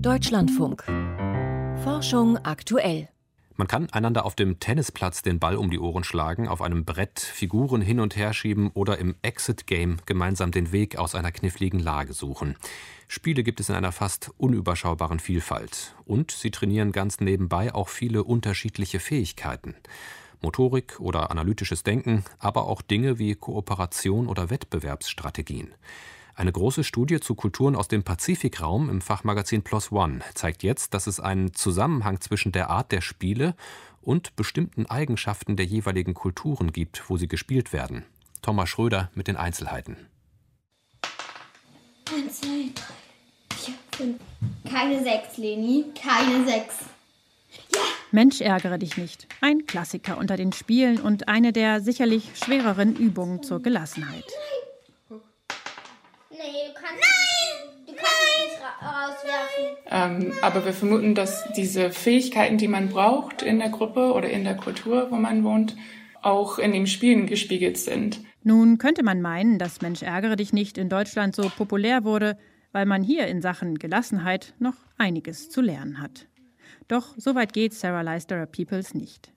Deutschlandfunk. Forschung aktuell. Man kann einander auf dem Tennisplatz den Ball um die Ohren schlagen, auf einem Brett Figuren hin und her schieben oder im Exit-Game gemeinsam den Weg aus einer kniffligen Lage suchen. Spiele gibt es in einer fast unüberschaubaren Vielfalt. Und sie trainieren ganz nebenbei auch viele unterschiedliche Fähigkeiten. Motorik oder analytisches Denken, aber auch Dinge wie Kooperation oder Wettbewerbsstrategien. Eine große Studie zu Kulturen aus dem Pazifikraum im Fachmagazin Plus One zeigt jetzt, dass es einen Zusammenhang zwischen der Art der Spiele und bestimmten Eigenschaften der jeweiligen Kulturen gibt, wo sie gespielt werden. Thomas Schröder mit den Einzelheiten. Eins, zwei, drei, vier, fünf. Keine sechs, Leni. Keine sechs. Ja! Mensch, ärgere dich nicht. Ein Klassiker unter den Spielen und eine der sicherlich schwereren Übungen zur Gelassenheit. Nee, du kannst, Nein! Du kannst nicht ra rauswerfen. Ähm, aber wir vermuten, dass diese Fähigkeiten, die man braucht in der Gruppe oder in der Kultur, wo man wohnt, auch in den Spielen gespiegelt sind. Nun könnte man meinen, dass Mensch ärgere dich nicht in Deutschland so populär wurde, weil man hier in Sachen Gelassenheit noch einiges zu lernen hat. Doch so weit geht Sarah Leisterer Peoples nicht.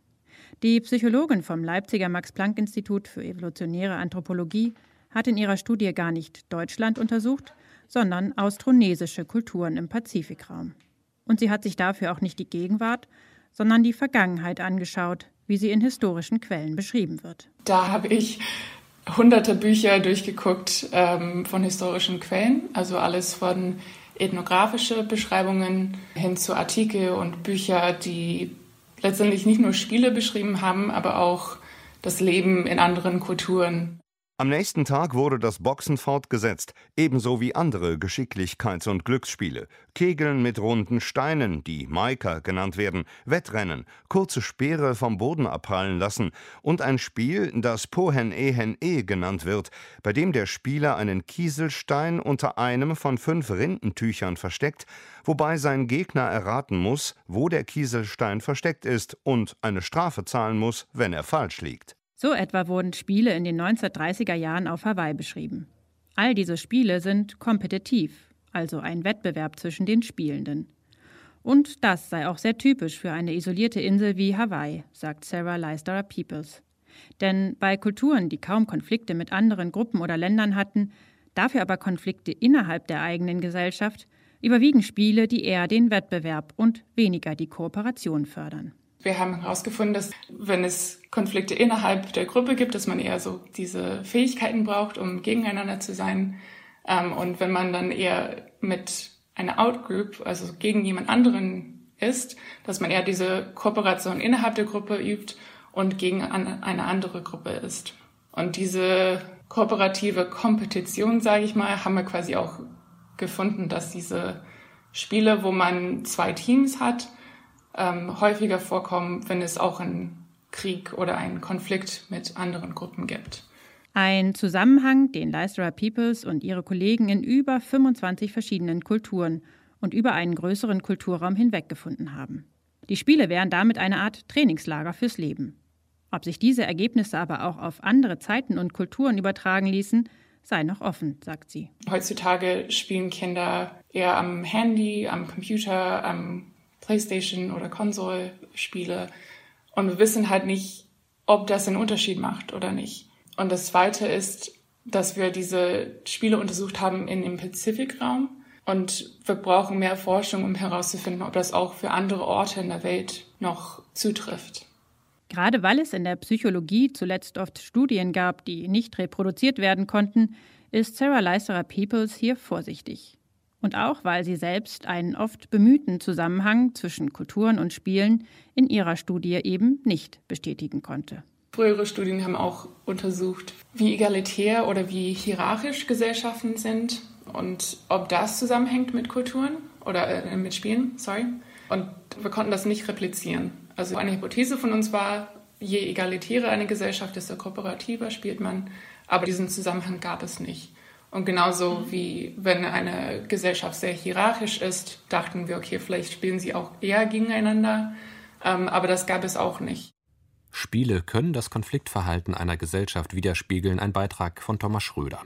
Die Psychologin vom Leipziger Max-Planck-Institut für evolutionäre Anthropologie hat in ihrer Studie gar nicht Deutschland untersucht, sondern austronesische Kulturen im Pazifikraum. Und sie hat sich dafür auch nicht die Gegenwart, sondern die Vergangenheit angeschaut, wie sie in historischen Quellen beschrieben wird. Da habe ich hunderte Bücher durchgeguckt ähm, von historischen Quellen, also alles von ethnografische Beschreibungen hin zu Artikel und Bücher, die letztendlich nicht nur Spiele beschrieben haben, aber auch das Leben in anderen Kulturen. Am nächsten Tag wurde das Boxen fortgesetzt, ebenso wie andere Geschicklichkeits- und Glücksspiele. Kegeln mit runden Steinen, die Maika genannt werden, Wettrennen, kurze Speere vom Boden abprallen lassen und ein Spiel, das Pohen Ehen E genannt wird, bei dem der Spieler einen Kieselstein unter einem von fünf Rindentüchern versteckt, wobei sein Gegner erraten muss, wo der Kieselstein versteckt ist und eine Strafe zahlen muss, wenn er falsch liegt. So etwa wurden Spiele in den 1930er Jahren auf Hawaii beschrieben. All diese Spiele sind kompetitiv, also ein Wettbewerb zwischen den Spielenden. Und das sei auch sehr typisch für eine isolierte Insel wie Hawaii, sagt Sarah Leisterer Peoples. Denn bei Kulturen, die kaum Konflikte mit anderen Gruppen oder Ländern hatten, dafür aber Konflikte innerhalb der eigenen Gesellschaft, überwiegen Spiele, die eher den Wettbewerb und weniger die Kooperation fördern. Wir haben herausgefunden, dass wenn es Konflikte innerhalb der Gruppe gibt, dass man eher so diese Fähigkeiten braucht, um gegeneinander zu sein. Ähm, und wenn man dann eher mit einer Outgroup, also gegen jemand anderen ist, dass man eher diese Kooperation innerhalb der Gruppe übt und gegen eine andere Gruppe ist. Und diese kooperative Kompetition, sage ich mal, haben wir quasi auch gefunden, dass diese Spiele, wo man zwei Teams hat, ähm, häufiger vorkommen, wenn es auch einen Krieg oder einen Konflikt mit anderen Gruppen gibt. Ein Zusammenhang, den Leicesterer Peoples und ihre Kollegen in über 25 verschiedenen Kulturen und über einen größeren Kulturraum hinweg gefunden haben. Die Spiele wären damit eine Art Trainingslager fürs Leben. Ob sich diese Ergebnisse aber auch auf andere Zeiten und Kulturen übertragen ließen, sei noch offen, sagt sie. Heutzutage spielen Kinder eher am Handy, am Computer, am Playstation oder Konsole-Spiele. Und wir wissen halt nicht, ob das einen Unterschied macht oder nicht. Und das Zweite ist, dass wir diese Spiele untersucht haben in dem Pazifikraum. Und wir brauchen mehr Forschung, um herauszufinden, ob das auch für andere Orte in der Welt noch zutrifft. Gerade weil es in der Psychologie zuletzt oft Studien gab, die nicht reproduziert werden konnten, ist Sarah Leisterer Peoples hier vorsichtig und auch weil sie selbst einen oft bemühten Zusammenhang zwischen Kulturen und Spielen in ihrer Studie eben nicht bestätigen konnte. Frühere Studien haben auch untersucht, wie egalitär oder wie hierarchisch Gesellschaften sind und ob das zusammenhängt mit Kulturen oder äh, mit Spielen, sorry. Und wir konnten das nicht replizieren. Also eine Hypothese von uns war, je egalitärer eine Gesellschaft, desto kooperativer spielt man. Aber diesen Zusammenhang gab es nicht. Und genauso wie wenn eine Gesellschaft sehr hierarchisch ist, dachten wir, okay, vielleicht spielen sie auch eher gegeneinander. Ähm, aber das gab es auch nicht. Spiele können das Konfliktverhalten einer Gesellschaft widerspiegeln. Ein Beitrag von Thomas Schröder.